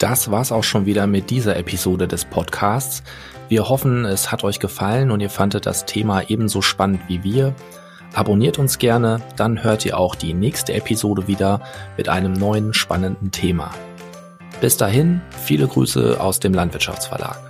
Das war's auch schon wieder mit dieser Episode des Podcasts. Wir hoffen, es hat euch gefallen und ihr fandet das Thema ebenso spannend wie wir. Abonniert uns gerne, dann hört ihr auch die nächste Episode wieder mit einem neuen spannenden Thema. Bis dahin, viele Grüße aus dem Landwirtschaftsverlag.